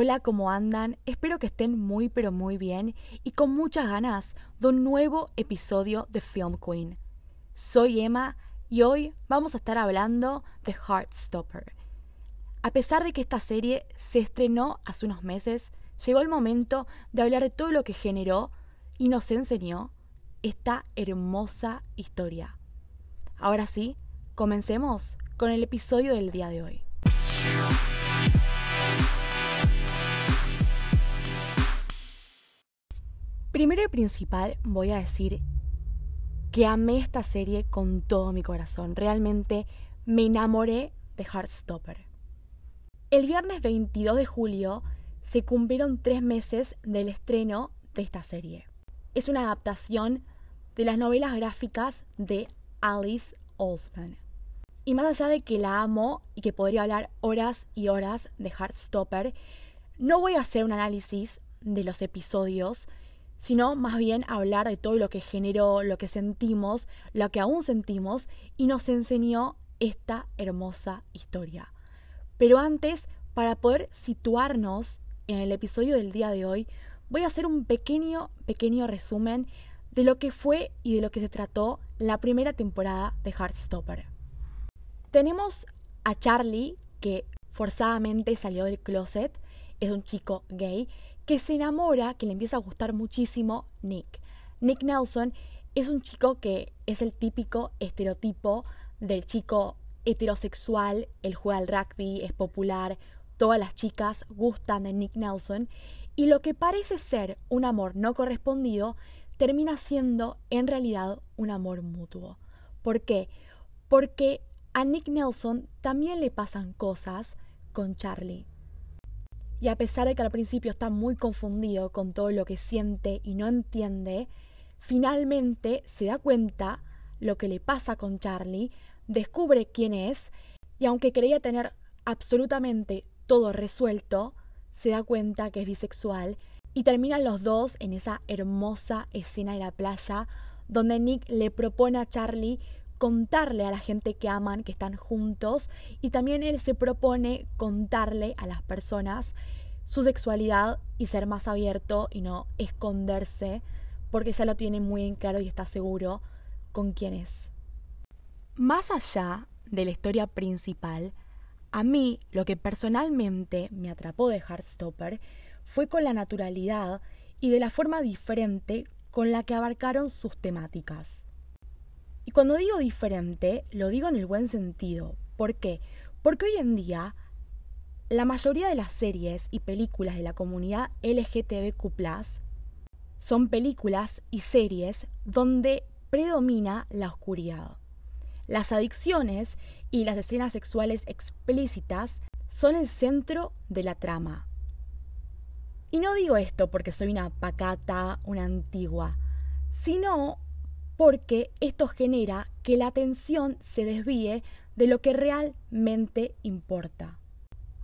Hola, ¿cómo andan? Espero que estén muy pero muy bien y con muchas ganas de un nuevo episodio de Film Queen. Soy Emma y hoy vamos a estar hablando de Heartstopper. A pesar de que esta serie se estrenó hace unos meses, llegó el momento de hablar de todo lo que generó y nos enseñó esta hermosa historia. Ahora sí, comencemos con el episodio del día de hoy. Primero y principal voy a decir que amé esta serie con todo mi corazón. Realmente me enamoré de Heartstopper. El viernes 22 de julio se cumplieron tres meses del estreno de esta serie. Es una adaptación de las novelas gráficas de Alice Oseman. Y más allá de que la amo y que podría hablar horas y horas de Heartstopper, no voy a hacer un análisis de los episodios sino más bien hablar de todo lo que generó, lo que sentimos, lo que aún sentimos y nos enseñó esta hermosa historia. Pero antes, para poder situarnos en el episodio del día de hoy, voy a hacer un pequeño, pequeño resumen de lo que fue y de lo que se trató la primera temporada de Heartstopper. Tenemos a Charlie, que forzadamente salió del closet, es un chico gay, que se enamora, que le empieza a gustar muchísimo Nick. Nick Nelson es un chico que es el típico estereotipo del chico heterosexual, él juega al rugby, es popular, todas las chicas gustan de Nick Nelson y lo que parece ser un amor no correspondido termina siendo en realidad un amor mutuo. ¿Por qué? Porque a Nick Nelson también le pasan cosas con Charlie. Y a pesar de que al principio está muy confundido con todo lo que siente y no entiende, finalmente se da cuenta lo que le pasa con Charlie, descubre quién es y aunque creía tener absolutamente todo resuelto, se da cuenta que es bisexual y terminan los dos en esa hermosa escena de la playa donde Nick le propone a Charlie contarle a la gente que aman que están juntos y también él se propone contarle a las personas su sexualidad y ser más abierto y no esconderse porque ya lo tiene muy en claro y está seguro con quién es. Más allá de la historia principal, a mí lo que personalmente me atrapó de Heartstopper fue con la naturalidad y de la forma diferente con la que abarcaron sus temáticas. Y cuando digo diferente, lo digo en el buen sentido. ¿Por qué? Porque hoy en día la mayoría de las series y películas de la comunidad LGTBQ son películas y series donde predomina la oscuridad. Las adicciones y las escenas sexuales explícitas son el centro de la trama. Y no digo esto porque soy una pacata, una antigua, sino porque esto genera que la atención se desvíe de lo que realmente importa.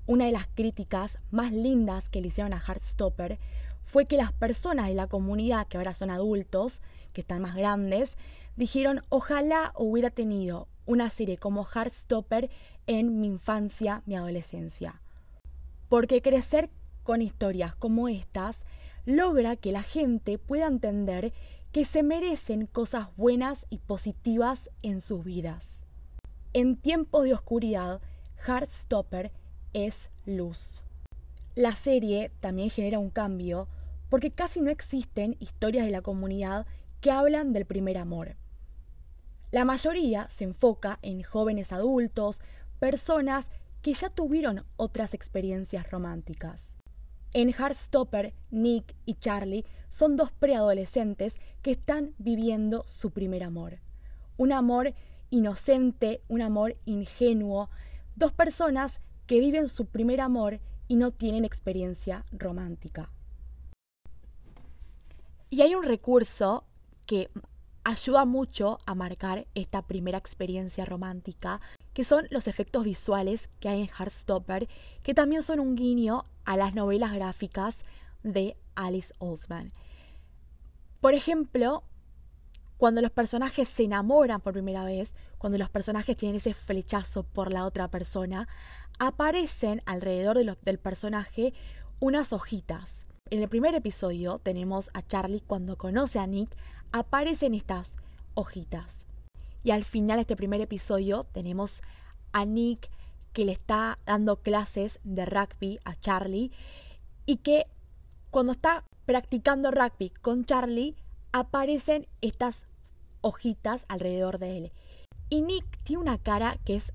Una de las críticas más lindas que le hicieron a Heartstopper fue que las personas de la comunidad, que ahora son adultos, que están más grandes, dijeron ojalá hubiera tenido una serie como Heartstopper en mi infancia, mi adolescencia. Porque crecer con historias como estas logra que la gente pueda entender que se merecen cosas buenas y positivas en sus vidas. En tiempos de oscuridad, Heartstopper es luz. La serie también genera un cambio porque casi no existen historias de la comunidad que hablan del primer amor. La mayoría se enfoca en jóvenes adultos, personas que ya tuvieron otras experiencias románticas. En Heartstopper, Nick y Charlie son dos preadolescentes que están viviendo su primer amor. Un amor inocente, un amor ingenuo, dos personas que viven su primer amor y no tienen experiencia romántica. Y hay un recurso que ayuda mucho a marcar esta primera experiencia romántica, que son los efectos visuales que hay en Heartstopper, que también son un guiño a las novelas gráficas de Alice Oseman. Por ejemplo, cuando los personajes se enamoran por primera vez, cuando los personajes tienen ese flechazo por la otra persona, aparecen alrededor del personaje unas hojitas. En el primer episodio tenemos a Charlie cuando conoce a Nick, aparecen estas hojitas. Y al final de este primer episodio tenemos a Nick que le está dando clases de rugby a Charlie y que cuando está practicando rugby con Charlie aparecen estas hojitas alrededor de él. Y Nick tiene una cara que es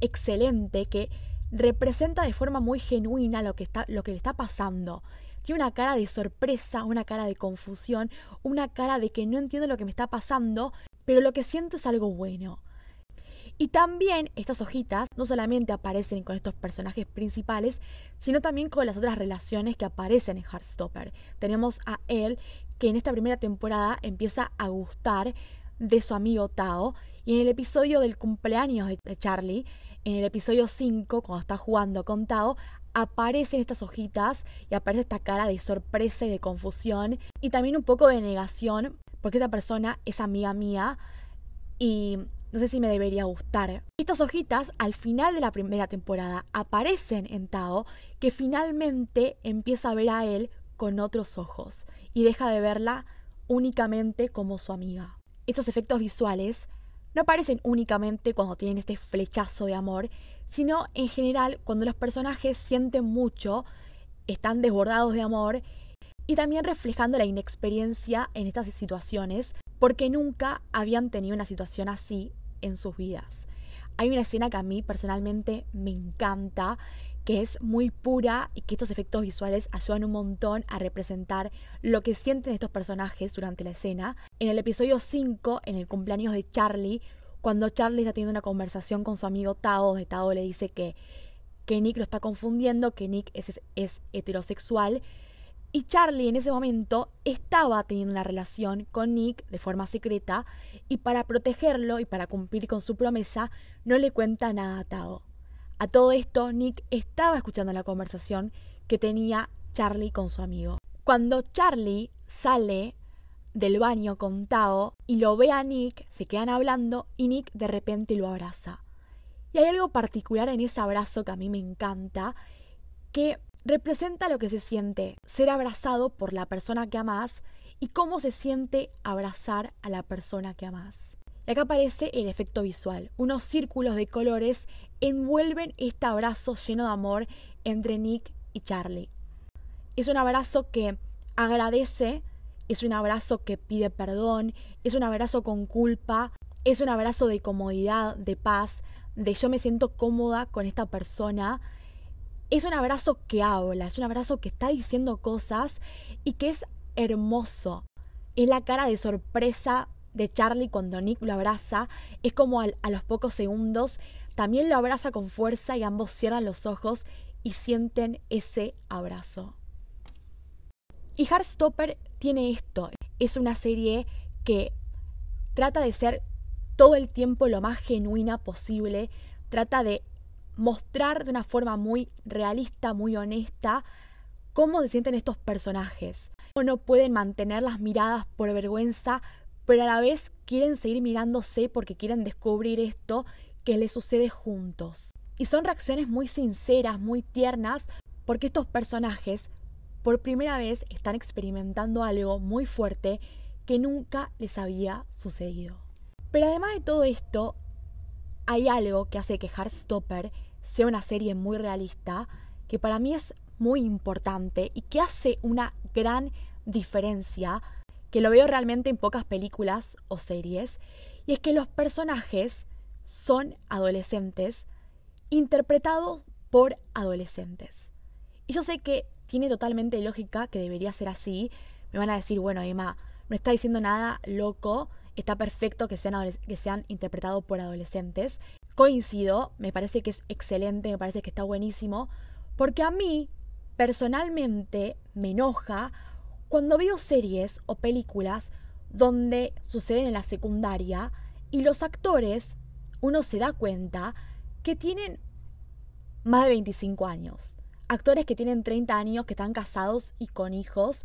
excelente, que representa de forma muy genuina lo que, está, lo que le está pasando. Tiene una cara de sorpresa, una cara de confusión, una cara de que no entiendo lo que me está pasando, pero lo que siento es algo bueno. Y también estas hojitas no solamente aparecen con estos personajes principales, sino también con las otras relaciones que aparecen en Heartstopper. Tenemos a él que en esta primera temporada empieza a gustar de su amigo Tao y en el episodio del cumpleaños de Charlie, en el episodio 5, cuando está jugando con Tao, aparecen estas hojitas y aparece esta cara de sorpresa y de confusión y también un poco de negación porque esta persona es amiga mía y no sé si me debería gustar. Estas hojitas al final de la primera temporada aparecen en Tao que finalmente empieza a ver a él con otros ojos y deja de verla únicamente como su amiga. Estos efectos visuales no aparecen únicamente cuando tienen este flechazo de amor, sino en general cuando los personajes sienten mucho, están desbordados de amor y también reflejando la inexperiencia en estas situaciones porque nunca habían tenido una situación así en sus vidas. Hay una escena que a mí personalmente me encanta, que es muy pura y que estos efectos visuales ayudan un montón a representar lo que sienten estos personajes durante la escena. En el episodio 5, en el cumpleaños de Charlie, cuando Charlie está teniendo una conversación con su amigo Tao, de Tao le dice que, que Nick lo está confundiendo, que Nick es, es heterosexual, y Charlie en ese momento estaba teniendo una relación con Nick de forma secreta y para protegerlo y para cumplir con su promesa no le cuenta nada a Tao. A todo esto, Nick estaba escuchando la conversación que tenía Charlie con su amigo. Cuando Charlie sale del baño con Tao y lo ve a Nick, se quedan hablando y Nick de repente lo abraza. Y hay algo particular en ese abrazo que a mí me encanta, que representa lo que se siente ser abrazado por la persona que amas y cómo se siente abrazar a la persona que amas. Y acá aparece el efecto visual. Unos círculos de colores envuelven este abrazo lleno de amor entre Nick y Charlie. Es un abrazo que agradece, es un abrazo que pide perdón, es un abrazo con culpa, es un abrazo de comodidad, de paz, de yo me siento cómoda con esta persona es un abrazo que habla, es un abrazo que está diciendo cosas y que es hermoso. Es la cara de sorpresa de Charlie cuando Nick lo abraza. Es como a los pocos segundos también lo abraza con fuerza y ambos cierran los ojos y sienten ese abrazo. Y Heartstopper tiene esto. Es una serie que trata de ser todo el tiempo lo más genuina posible. Trata de mostrar de una forma muy realista, muy honesta, cómo se sienten estos personajes. No pueden mantener las miradas por vergüenza, pero a la vez quieren seguir mirándose porque quieren descubrir esto que les sucede juntos. Y son reacciones muy sinceras, muy tiernas, porque estos personajes por primera vez están experimentando algo muy fuerte que nunca les había sucedido. Pero además de todo esto, hay algo que hace que Heartstopper sea una serie muy realista, que para mí es muy importante y que hace una gran diferencia, que lo veo realmente en pocas películas o series, y es que los personajes son adolescentes interpretados por adolescentes. Y yo sé que tiene totalmente lógica que debería ser así. Me van a decir, bueno, Emma, no está diciendo nada loco, está perfecto que sean, que sean interpretados por adolescentes. Coincido, me parece que es excelente, me parece que está buenísimo, porque a mí personalmente me enoja cuando veo series o películas donde suceden en la secundaria y los actores, uno se da cuenta que tienen más de 25 años. Actores que tienen 30 años, que están casados y con hijos,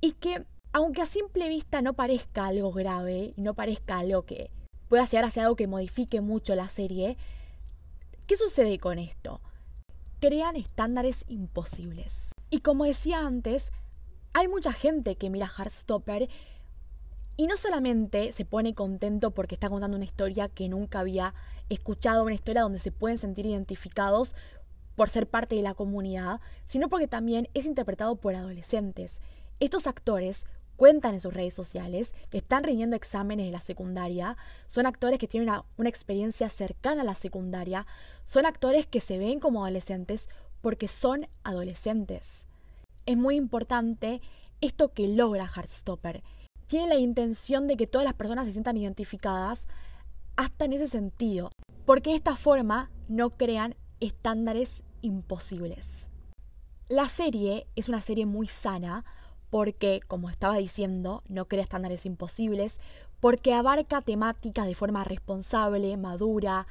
y que, aunque a simple vista no parezca algo grave y no parezca algo que pueda llegar a ser algo que modifique mucho la serie, ¿qué sucede con esto? Crean estándares imposibles. Y como decía antes, hay mucha gente que mira Heartstopper y no solamente se pone contento porque está contando una historia que nunca había escuchado, una historia donde se pueden sentir identificados por ser parte de la comunidad, sino porque también es interpretado por adolescentes. Estos actores cuentan en sus redes sociales que están rindiendo exámenes de la secundaria, son actores que tienen una, una, experiencia cercana a la secundaria, son actores que se ven como adolescentes porque son adolescentes. Es muy importante esto que logra Heartstopper. Tiene la intención de que todas las personas se sientan identificadas hasta en ese sentido, porque de esta forma no crean estándares imposibles. La serie es una serie muy sana porque, como estaba diciendo, no crea estándares imposibles, porque abarca temáticas de forma responsable, madura,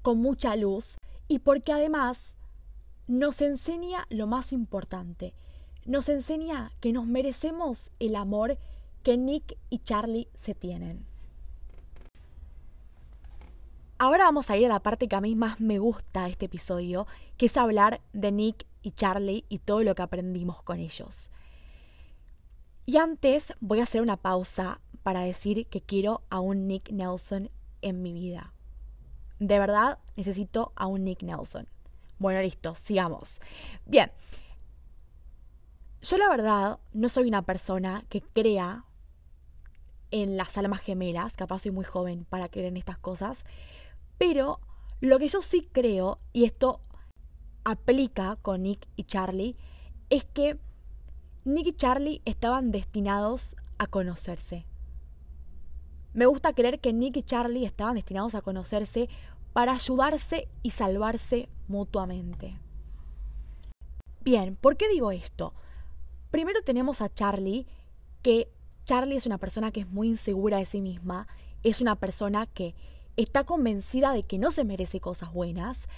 con mucha luz, y porque además nos enseña lo más importante, nos enseña que nos merecemos el amor que Nick y Charlie se tienen. Ahora vamos a ir a la parte que a mí más me gusta de este episodio, que es hablar de Nick y Charlie y todo lo que aprendimos con ellos. Y antes voy a hacer una pausa para decir que quiero a un Nick Nelson en mi vida. De verdad necesito a un Nick Nelson. Bueno, listo, sigamos. Bien, yo la verdad no soy una persona que crea en las almas gemelas, capaz soy muy joven para creer en estas cosas, pero lo que yo sí creo, y esto aplica con Nick y Charlie, es que Nick y Charlie estaban destinados a conocerse. Me gusta creer que Nick y Charlie estaban destinados a conocerse para ayudarse y salvarse mutuamente. Bien, ¿por qué digo esto? Primero tenemos a Charlie, que Charlie es una persona que es muy insegura de sí misma, es una persona que está convencida de que no se merece cosas buenas.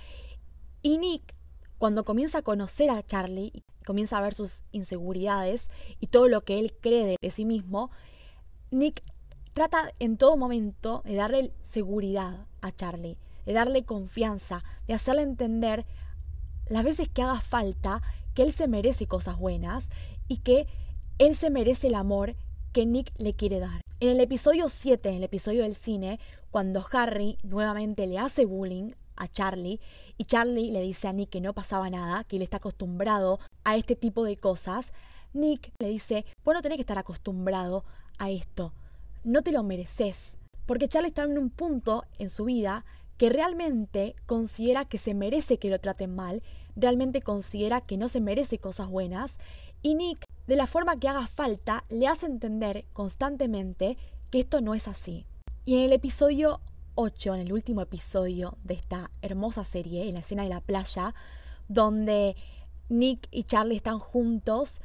Y Nick, cuando comienza a conocer a Charlie comienza a ver sus inseguridades y todo lo que él cree de sí mismo, Nick trata en todo momento de darle seguridad a Charlie, de darle confianza, de hacerle entender las veces que haga falta que él se merece cosas buenas y que él se merece el amor que Nick le quiere dar. En el episodio 7, en el episodio del cine, cuando Harry nuevamente le hace bullying a Charlie y Charlie le dice a Nick que no pasaba nada, que él está acostumbrado a este tipo de cosas, Nick le dice, vos no tenés que estar acostumbrado a esto, no te lo mereces, porque Charlie está en un punto en su vida que realmente considera que se merece que lo traten mal, realmente considera que no se merece cosas buenas, y Nick de la forma que haga falta, le hace entender constantemente que esto no es así. Y en el episodio 8, en el último episodio de esta hermosa serie, en la escena de la playa, donde Nick y Charlie están juntos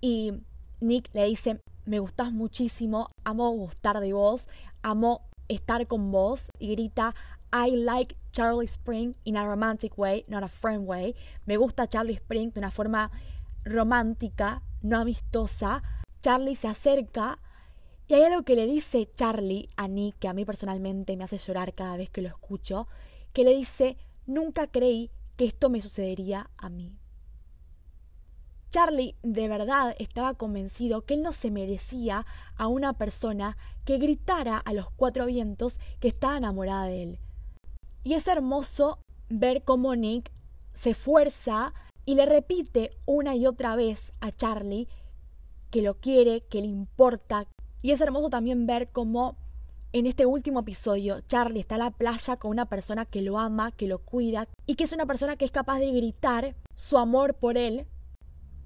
y Nick le dice, me gustas muchísimo, amo gustar de vos, amo estar con vos y grita, I like Charlie Spring in a romantic way, not a friend way. Me gusta Charlie Spring de una forma romántica, no amistosa, Charlie se acerca y hay algo que le dice Charlie a Nick, que a mí personalmente me hace llorar cada vez que lo escucho, que le dice, nunca creí que esto me sucedería a mí. Charlie de verdad estaba convencido que él no se merecía a una persona que gritara a los cuatro vientos que estaba enamorada de él. Y es hermoso ver cómo Nick se esfuerza y le repite una y otra vez a Charlie que lo quiere, que le importa. Y es hermoso también ver cómo en este último episodio Charlie está en la playa con una persona que lo ama, que lo cuida y que es una persona que es capaz de gritar su amor por él.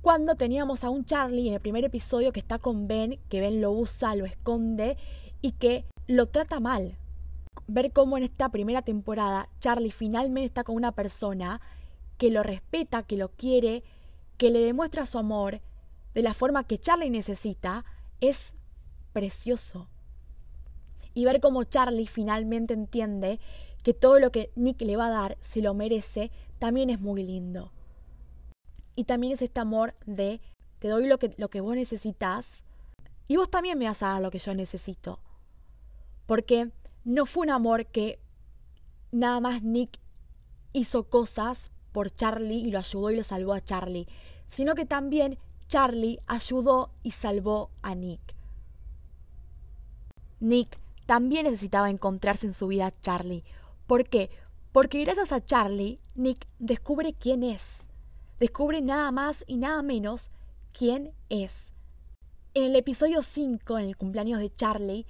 Cuando teníamos a un Charlie en el primer episodio que está con Ben, que Ben lo usa, lo esconde y que lo trata mal. Ver cómo en esta primera temporada Charlie finalmente está con una persona que lo respeta, que lo quiere, que le demuestra su amor de la forma que Charlie necesita, es precioso. Y ver cómo Charlie finalmente entiende que todo lo que Nick le va a dar se lo merece, también es muy lindo. Y también es este amor de te doy lo que, lo que vos necesitas y vos también me vas a dar lo que yo necesito. Porque no fue un amor que nada más Nick hizo cosas por Charlie y lo ayudó y lo salvó a Charlie, sino que también Charlie ayudó y salvó a Nick. Nick también necesitaba encontrarse en su vida a Charlie. ¿Por qué? Porque gracias a Charlie, Nick descubre quién es. Descubre nada más y nada menos quién es. En el episodio 5, en el cumpleaños de Charlie,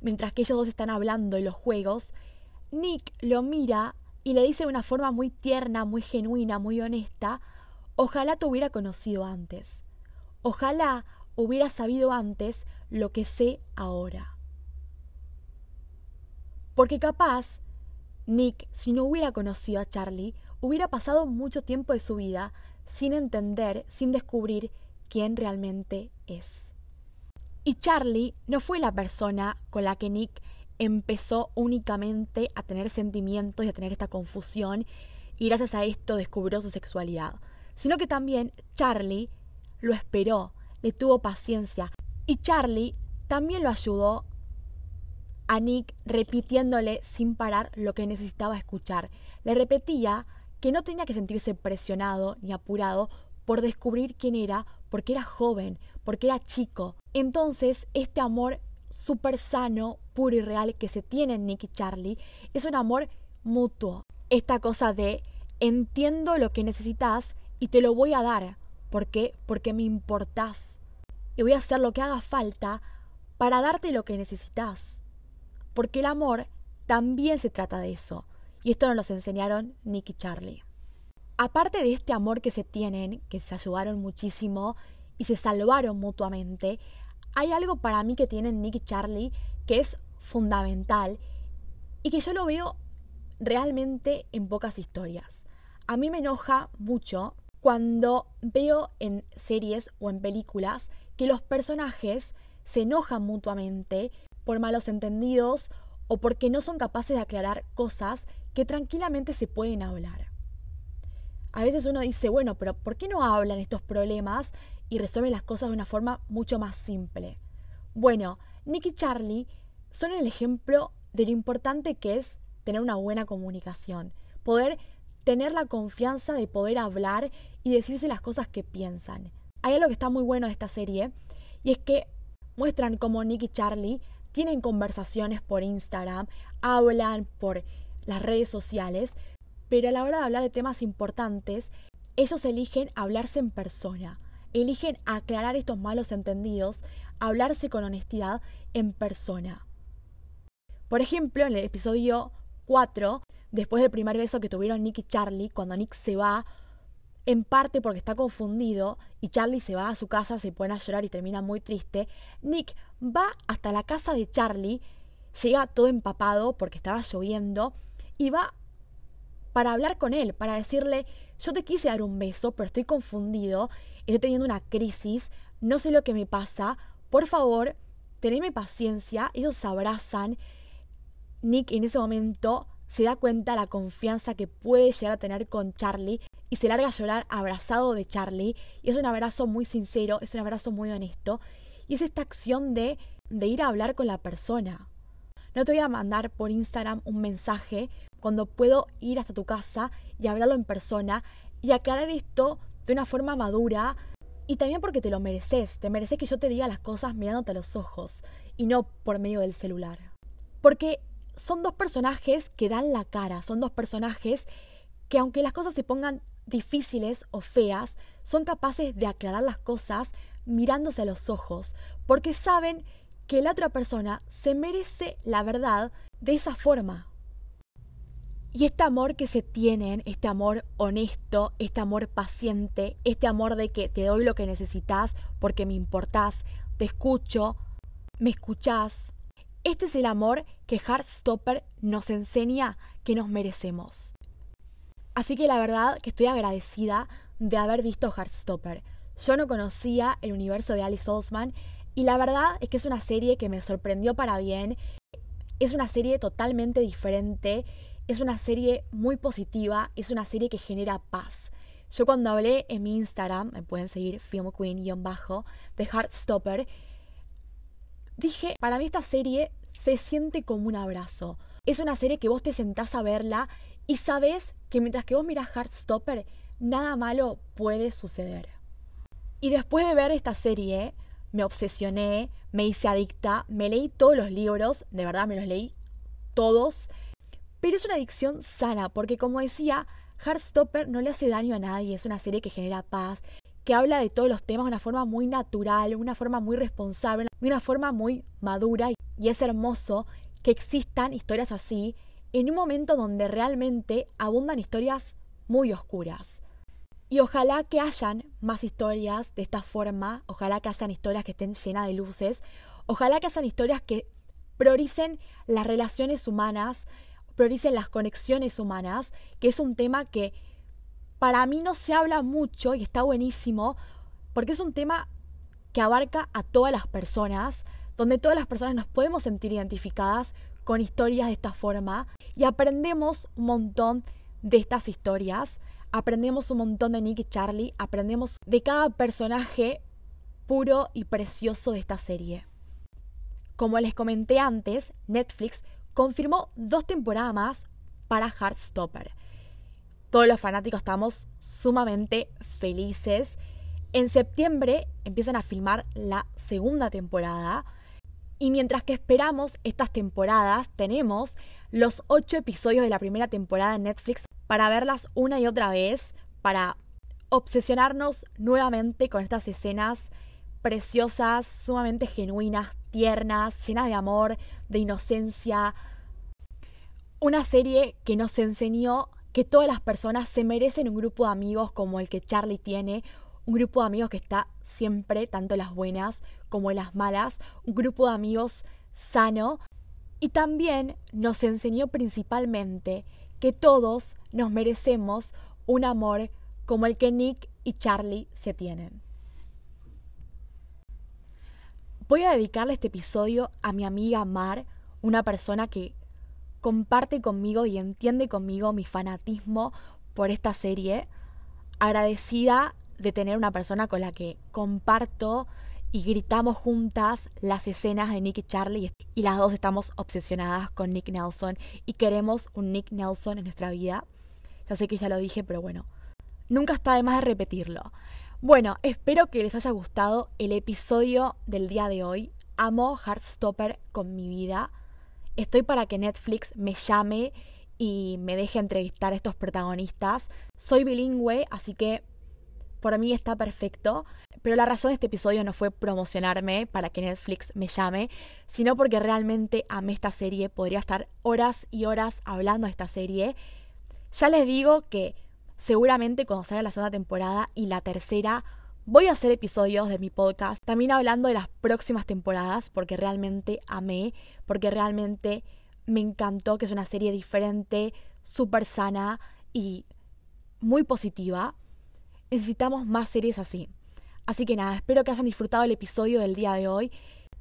mientras que ellos dos están hablando en los juegos, Nick lo mira y le dice de una forma muy tierna, muy genuina, muy honesta, ojalá te hubiera conocido antes. Ojalá hubiera sabido antes lo que sé ahora. Porque capaz, Nick, si no hubiera conocido a Charlie, hubiera pasado mucho tiempo de su vida sin entender, sin descubrir quién realmente es. Y Charlie no fue la persona con la que Nick empezó únicamente a tener sentimientos y a tener esta confusión y gracias a esto descubrió su sexualidad, sino que también Charlie lo esperó, le tuvo paciencia y Charlie también lo ayudó a Nick repitiéndole sin parar lo que necesitaba escuchar. Le repetía que no tenía que sentirse presionado ni apurado por descubrir quién era, porque era joven, porque era chico. Entonces, este amor súper sano, puro y real que se tiene en Nick y Charlie es un amor mutuo. Esta cosa de entiendo lo que necesitas y te lo voy a dar. ¿Por qué? Porque me importás. Y voy a hacer lo que haga falta para darte lo que necesitas. Porque el amor también se trata de eso. Y esto nos lo enseñaron Nick y Charlie. Aparte de este amor que se tienen, que se ayudaron muchísimo y se salvaron mutuamente, hay algo para mí que tienen Nick y Charlie que es fundamental y que yo lo veo realmente en pocas historias. A mí me enoja mucho cuando veo en series o en películas que los personajes se enojan mutuamente por malos entendidos o porque no son capaces de aclarar cosas que tranquilamente se pueden hablar. A veces uno dice, bueno, pero ¿por qué no hablan estos problemas y resuelven las cosas de una forma mucho más simple? Bueno, Nick y Charlie son el ejemplo de lo importante que es tener una buena comunicación, poder tener la confianza de poder hablar y decirse las cosas que piensan. Hay algo que está muy bueno de esta serie y es que muestran cómo Nick y Charlie tienen conversaciones por Instagram, hablan por las redes sociales, pero a la hora de hablar de temas importantes, ellos eligen hablarse en persona, eligen aclarar estos malos entendidos, hablarse con honestidad en persona. Por ejemplo, en el episodio 4, después del primer beso que tuvieron Nick y Charlie, cuando Nick se va, en parte porque está confundido y Charlie se va a su casa, se pone a llorar y termina muy triste, Nick va hasta la casa de Charlie, llega todo empapado porque estaba lloviendo y va para hablar con él, para decirle, yo te quise dar un beso, pero estoy confundido, estoy teniendo una crisis, no sé lo que me pasa, por favor, teneme paciencia, ellos se abrazan. Nick en ese momento se da cuenta la confianza que puede llegar a tener con Charlie y se larga a llorar abrazado de Charlie. Y es un abrazo muy sincero, es un abrazo muy honesto. Y es esta acción de, de ir a hablar con la persona. No te voy a mandar por Instagram un mensaje cuando puedo ir hasta tu casa y hablarlo en persona y aclarar esto de una forma madura y también porque te lo mereces, te mereces que yo te diga las cosas mirándote a los ojos y no por medio del celular. Porque son dos personajes que dan la cara, son dos personajes que aunque las cosas se pongan difíciles o feas, son capaces de aclarar las cosas mirándose a los ojos, porque saben que la otra persona se merece la verdad de esa forma. Y este amor que se tienen, este amor honesto, este amor paciente, este amor de que te doy lo que necesitas porque me importás, te escucho, me escuchás. Este es el amor que Heartstopper nos enseña que nos merecemos. Así que la verdad que estoy agradecida de haber visto Heartstopper. Yo no conocía el universo de Alice Osman y la verdad es que es una serie que me sorprendió para bien. Es una serie totalmente diferente es una serie muy positiva, es una serie que genera paz. Yo cuando hablé en mi Instagram, me pueden seguir Film Queen-bajo, de Heartstopper, dije, para mí esta serie se siente como un abrazo. Es una serie que vos te sentás a verla y sabes que mientras que vos mirás Heartstopper, nada malo puede suceder. Y después de ver esta serie, me obsesioné, me hice adicta, me leí todos los libros, de verdad me los leí todos. Pero es una adicción sana, porque como decía, Heartstopper no le hace daño a nadie, es una serie que genera paz, que habla de todos los temas de una forma muy natural, una forma muy responsable, de una forma muy madura. Y es hermoso que existan historias así en un momento donde realmente abundan historias muy oscuras. Y ojalá que hayan más historias de esta forma, ojalá que hayan historias que estén llenas de luces, ojalá que hayan historias que prioricen las relaciones humanas, prioricen las conexiones humanas, que es un tema que para mí no se habla mucho y está buenísimo, porque es un tema que abarca a todas las personas, donde todas las personas nos podemos sentir identificadas con historias de esta forma y aprendemos un montón de estas historias. Aprendemos un montón de Nick y Charlie, aprendemos de cada personaje puro y precioso de esta serie. Como les comenté antes, Netflix confirmó dos temporadas más para Heartstopper. Todos los fanáticos estamos sumamente felices. En septiembre empiezan a filmar la segunda temporada. Y mientras que esperamos estas temporadas, tenemos los ocho episodios de la primera temporada en Netflix para verlas una y otra vez, para obsesionarnos nuevamente con estas escenas preciosas, sumamente genuinas, tiernas, llenas de amor, de inocencia. Una serie que nos enseñó que todas las personas se merecen un grupo de amigos como el que Charlie tiene, un grupo de amigos que está siempre, tanto las buenas como las malas, un grupo de amigos sano. Y también nos enseñó principalmente que todos nos merecemos un amor como el que Nick y Charlie se tienen. Voy a dedicarle este episodio a mi amiga Mar, una persona que comparte conmigo y entiende conmigo mi fanatismo por esta serie. Agradecida de tener una persona con la que comparto y gritamos juntas las escenas de Nick y Charlie y las dos estamos obsesionadas con Nick Nelson y queremos un Nick Nelson en nuestra vida. Ya sé que ya lo dije, pero bueno, nunca está de más de repetirlo. Bueno, espero que les haya gustado el episodio del día de hoy. Amo Heartstopper con mi vida. Estoy para que Netflix me llame y me deje entrevistar a estos protagonistas. Soy bilingüe, así que por mí está perfecto. Pero la razón de este episodio no fue promocionarme para que Netflix me llame, sino porque realmente amé esta serie. Podría estar horas y horas hablando de esta serie. Ya les digo que seguramente cuando salga la segunda temporada y la tercera voy a hacer episodios de mi podcast también hablando de las próximas temporadas porque realmente amé, porque realmente me encantó que es una serie diferente, súper sana y muy positiva. Necesitamos más series así. Así que nada, espero que hayan disfrutado el episodio del día de hoy.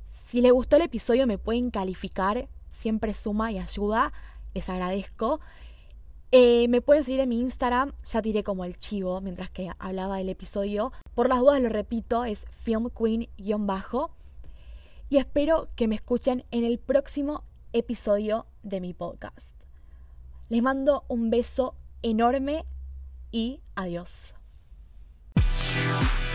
Si les gustó el episodio me pueden calificar, siempre suma y ayuda, les agradezco. Eh, me pueden seguir en mi Instagram, ya tiré como el chivo mientras que hablaba del episodio. Por las dudas lo repito, es filmqueen-bajo. Y espero que me escuchen en el próximo episodio de mi podcast. Les mando un beso enorme y adiós. you.